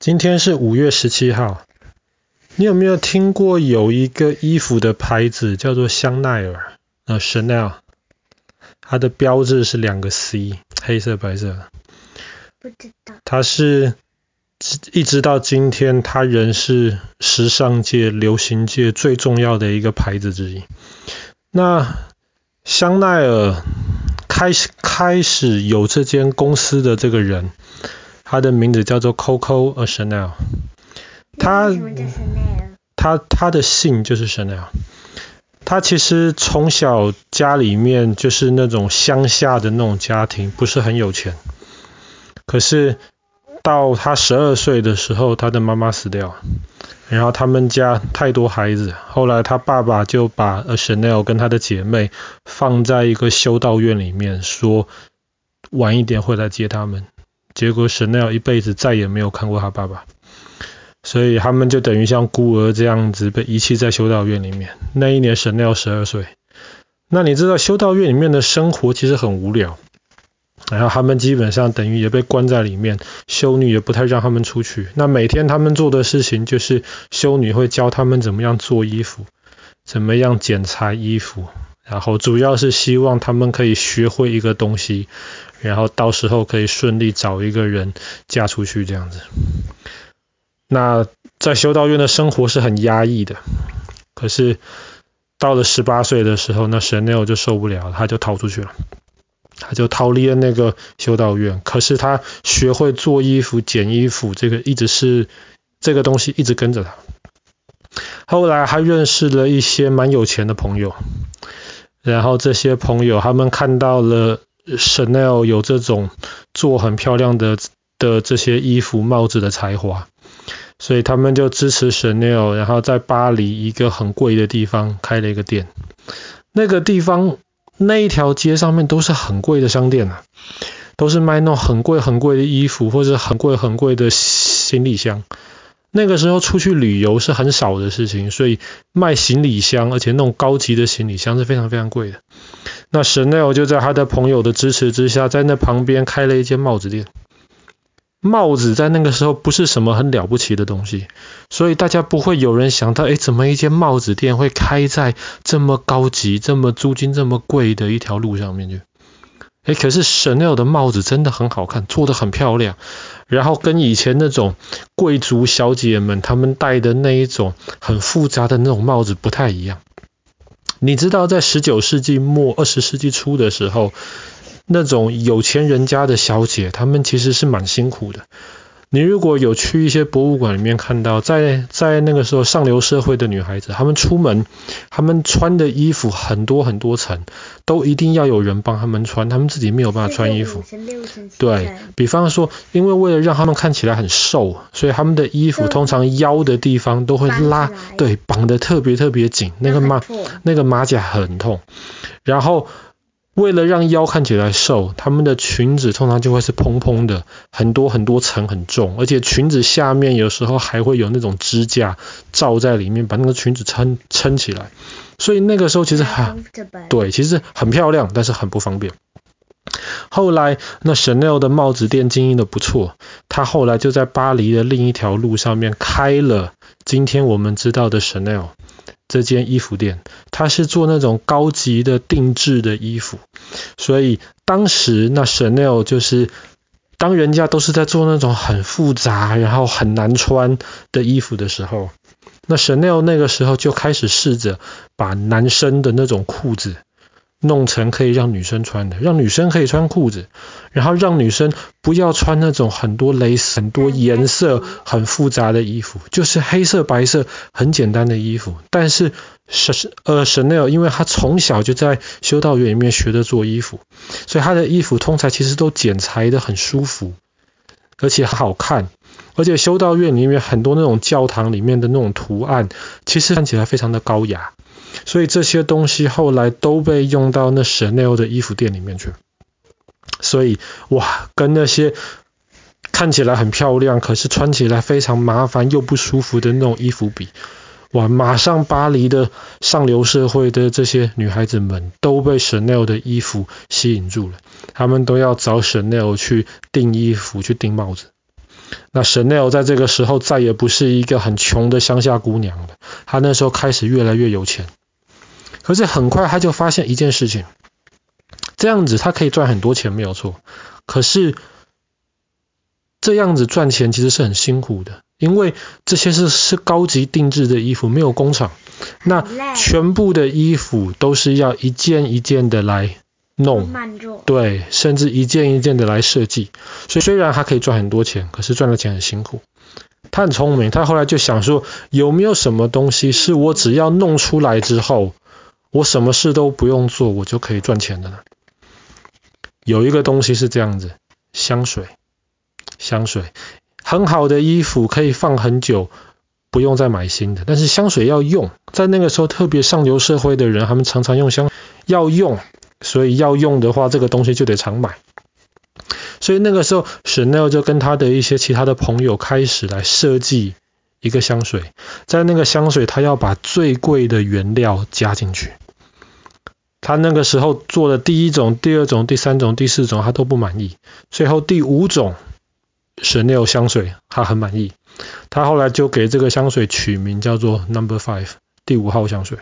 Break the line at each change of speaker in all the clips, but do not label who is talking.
今天是五月十七号，你有没有听过有一个衣服的牌子叫做香奈儿？呃，Chanel，它的标志是两个 C，黑色白色。
不知道。
它是一直到今天，它仍是时尚界、流行界最重要的一个牌子之一。那香奈儿开始开始有这间公司的这个人。他的名字叫做 Coco Chanel，他他他的姓就是 Chanel。他其实从小家里面就是那种乡下的那种家庭，不是很有钱。可是到他十二岁的时候，他的妈妈死掉，然后他们家太多孩子，后来他爸爸就把 Chanel 跟他的姐妹放在一个修道院里面，说晚一点会来接他们。结果 Chanel 一辈子再也没有看过他爸爸，所以他们就等于像孤儿这样子被遗弃在修道院里面。那一年 Chanel 十二岁。那你知道修道院里面的生活其实很无聊，然后他们基本上等于也被关在里面，修女也不太让他们出去。那每天他们做的事情就是修女会教他们怎么样做衣服，怎么样剪裁衣服，然后主要是希望他们可以学会一个东西。然后到时候可以顺利找一个人嫁出去这样子。那在修道院的生活是很压抑的。可是到了十八岁的时候，那神奈就受不了，他就逃出去了。他就逃离了那个修道院。可是他学会做衣服、剪衣服，这个一直是这个东西一直跟着他。后来还认识了一些蛮有钱的朋友。然后这些朋友他们看到了。Chanel 有这种做很漂亮的的这些衣服、帽子的才华，所以他们就支持 Chanel，然后在巴黎一个很贵的地方开了一个店。那个地方那一条街上面都是很贵的商店啊，都是卖那种很贵很贵的衣服或者很贵很贵的行李箱。那个时候出去旅游是很少的事情，所以卖行李箱，而且那种高级的行李箱是非常非常贵的。那 Chanel 就在他的朋友的支持之下，在那旁边开了一间帽子店。帽子在那个时候不是什么很了不起的东西，所以大家不会有人想到，哎，怎么一间帽子店会开在这么高级、这么租金这么贵的一条路上面去？哎，可是 Chanel 的帽子真的很好看，做得很漂亮，然后跟以前那种贵族小姐们她们戴的那一种很复杂的那种帽子不太一样。你知道，在十九世纪末、二十世纪初的时候，那种有钱人家的小姐，她们其实是蛮辛苦的。你如果有去一些博物馆里面看到，在在那个时候上流社会的女孩子，她们出门，她们穿的衣服很多很多层，都一定要有人帮她们穿，她们自己没有办法穿衣服。对，比方说，因为为了让她们看起来很瘦，所以她们的衣服通常腰的地方都会拉，对，绑得特别特别紧，那个马那个马甲很痛，然后。为了让腰看起来瘦，他们的裙子通常就会是蓬蓬的，很多很多层很重，而且裙子下面有时候还会有那种支架罩在里面，把那个裙子撑撑起来。所以那个时候其实很对，其实很漂亮，但是很不方便。后来那 Chanel 的帽子店经营的不错，他后来就在巴黎的另一条路上面开了今天我们知道的 Chanel。这间衣服店，他是做那种高级的定制的衣服，所以当时那 Chanel 就是当人家都是在做那种很复杂然后很难穿的衣服的时候，那 Chanel 那个时候就开始试着把男生的那种裤子。弄成可以让女生穿的，让女生可以穿裤子，然后让女生不要穿那种很多蕾丝、很多颜色、很复杂的衣服，就是黑色、白色很简单的衣服。但是，呃，Chanel 因为他从小就在修道院里面学着做衣服，所以他的衣服通常其实都剪裁的很舒服，而且好看。而且修道院里面很多那种教堂里面的那种图案，其实看起来非常的高雅。所以这些东西后来都被用到那 Chanel 的衣服店里面去。所以哇，跟那些看起来很漂亮，可是穿起来非常麻烦又不舒服的那种衣服比，哇，马上巴黎的上流社会的这些女孩子们都被 Chanel 的衣服吸引住了，她们都要找 Chanel 去订衣服、去订帽子。那 Chanel 在这个时候再也不是一个很穷的乡下姑娘了，她那时候开始越来越有钱。可是很快他就发现一件事情，这样子他可以赚很多钱没有错，可是这样子赚钱其实是很辛苦的，因为这些是是高级定制的衣服，没有工厂，那全部的衣服都是要一件一件的来。弄。对，甚至一件一件的来设计，所以虽然他可以赚很多钱，可是赚的钱很辛苦。他很聪明，他后来就想说，有没有什么东西是我只要弄出来之后，我什么事都不用做，我就可以赚钱的呢？有一个东西是这样子，香水，香水，很好的衣服可以放很久，不用再买新的，但是香水要用，在那个时候特别上流社会的人，他们常常用香，要用。所以要用的话，这个东西就得常买。所以那个时候，Chanel 就跟他的一些其他的朋友开始来设计一个香水。在那个香水，他要把最贵的原料加进去。他那个时候做的第一种、第二种、第三种、第四种，他都不满意。最后第五种 Chanel 香水，他很满意。他后来就给这个香水取名叫做 Number Five，第五号香水。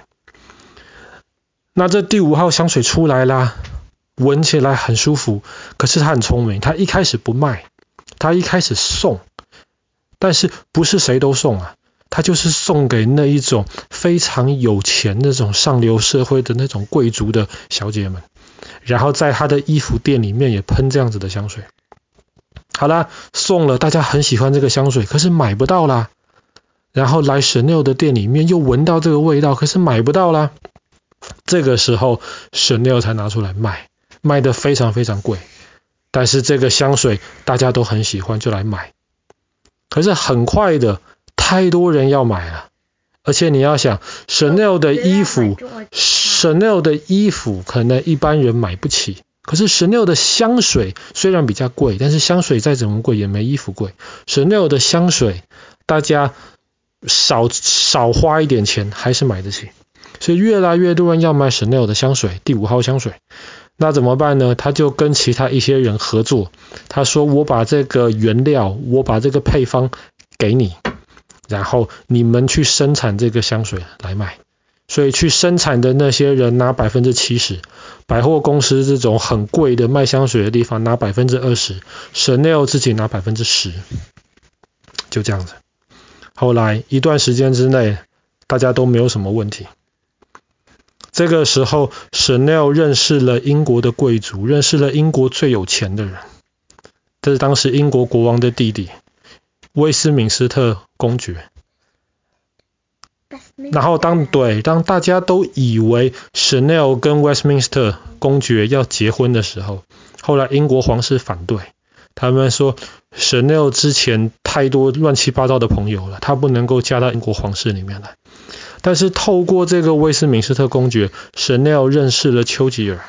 那这第五号香水出来啦，闻起来很舒服。可是他很聪明，他一开始不卖，他一开始送，但是不是谁都送啊？他就是送给那一种非常有钱那种上流社会的那种贵族的小姐们，然后在他的衣服店里面也喷这样子的香水。好啦，送了，大家很喜欢这个香水，可是买不到啦。然后来 Chanel 的店里面又闻到这个味道，可是买不到啦。这个时候，Chanel 才拿出来卖，卖得非常非常贵。但是这个香水大家都很喜欢，就来买。可是很快的，太多人要买了。而且你要想，Chanel 的衣服，Chanel 的衣服可能一般人买不起。可是 Chanel 的香水虽然比较贵，但是香水再怎么贵也没衣服贵。Chanel 的香水，大家少少花一点钱还是买得起。所以越来越多人要买 Chanel 的香水，第五号香水。那怎么办呢？他就跟其他一些人合作。他说：“我把这个原料，我把这个配方给你，然后你们去生产这个香水来卖。”所以去生产的那些人拿百分之七十，百货公司这种很贵的卖香水的地方拿百分之二十，Chanel 自己拿百分之十，就这样子。后来一段时间之内，大家都没有什么问题。这个时候，Chanel 认识了英国的贵族，认识了英国最有钱的人。这是当时英国国王的弟弟，威斯敏斯特公爵。然后当对当大家都以为 Chanel 跟 Westminster 公爵要结婚的时候，后来英国皇室反对，他们说 Chanel 之前太多乱七八糟的朋友了，他不能够嫁到英国皇室里面来。但是透过这个威斯敏斯特公爵，Chanel 认识了丘吉尔，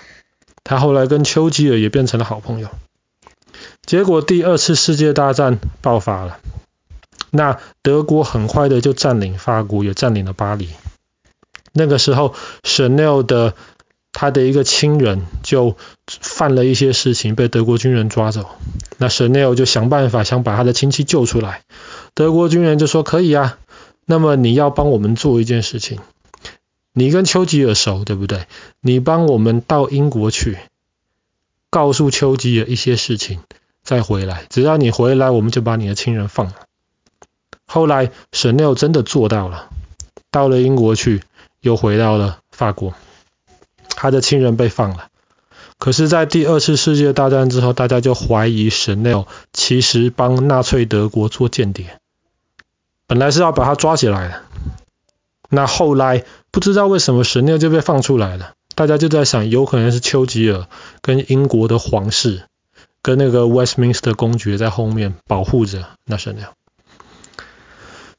他后来跟丘吉尔也变成了好朋友。结果第二次世界大战爆发了，那德国很快的就占领法国，也占领了巴黎。那个时候，Chanel 的他的一个亲人就犯了一些事情，被德国军人抓走。那 Chanel 就想办法想把他的亲戚救出来，德国军人就说可以啊。那么你要帮我们做一件事情，你跟丘吉尔熟，对不对？你帮我们到英国去，告诉丘吉尔一些事情，再回来。只要你回来，我们就把你的亲人放了。后来，Chanel 真的做到了，到了英国去，又回到了法国，他的亲人被放了。可是，在第二次世界大战之后，大家就怀疑 Chanel 其实帮纳粹德国做间谍。本来是要把他抓起来的，那后来不知道为什么 Chanel 就被放出来了。大家就在想，有可能是丘吉尔跟英国的皇室跟那个 Westminster 公爵在后面保护着那 Chanel。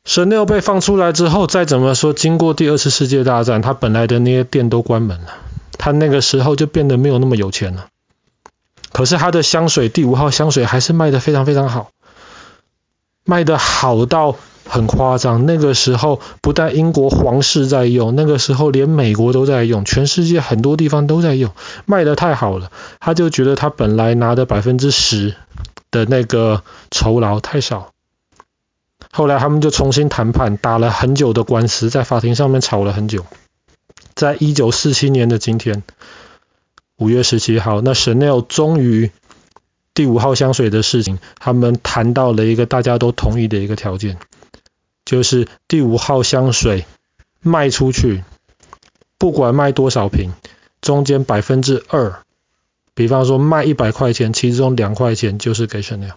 Chanel 被放出来之后，再怎么说，经过第二次世界大战，他本来的那些店都关门了，他那个时候就变得没有那么有钱了。可是他的香水，第五号香水还是卖得非常非常好，卖得好到。很夸张，那个时候不但英国皇室在用，那个时候连美国都在用，全世界很多地方都在用，卖得太好了，他就觉得他本来拿的百分之十的那个酬劳太少，后来他们就重新谈判，打了很久的官司，在法庭上面吵了很久。在一九四七年的今天，五月十七号，那 Chanel 终于第五号香水的事情，他们谈到了一个大家都同意的一个条件，就是第五号香水卖出去，不管卖多少瓶，中间百分之二，比方说卖一百块钱，其中两块钱就是给 Chanel，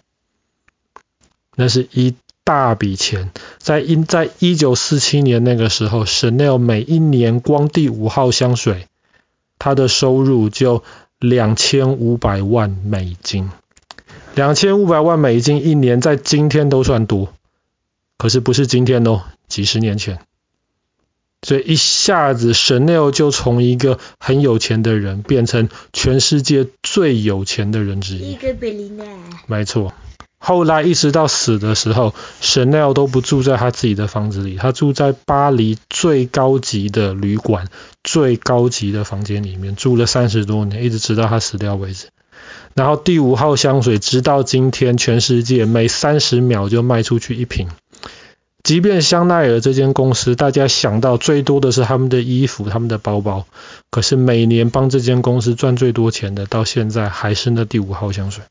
那是一大笔钱。在一在一九四七年那个时候，Chanel 每一年光第五号香水，它的收入就两千五百万美金。两千五百万美金一年，在今天都算多，可是不是今天哦，几十年前。所以一下子，Chanel 就从一个很有钱的人，变成全世界最有钱的人之一。
一个比利
没错。后来一直到死的时候，Chanel 都不住在他自己的房子里，他住在巴黎最高级的旅馆、最高级的房间里面，住了三十多年，一直直到他死掉为止。然后第五号香水，直到今天，全世界每三十秒就卖出去一瓶。即便香奈儿这间公司，大家想到最多的是他们的衣服、他们的包包，可是每年帮这间公司赚最多钱的，到现在还是那第五号香水。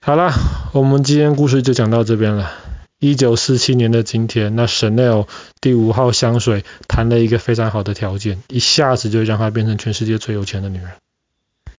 好了，我们今天故事就讲到这边了。一九四七年的今天，那 Chanel 第五号香水谈了一个非常好的条件，一下子就让她变成全世界最有钱的女人。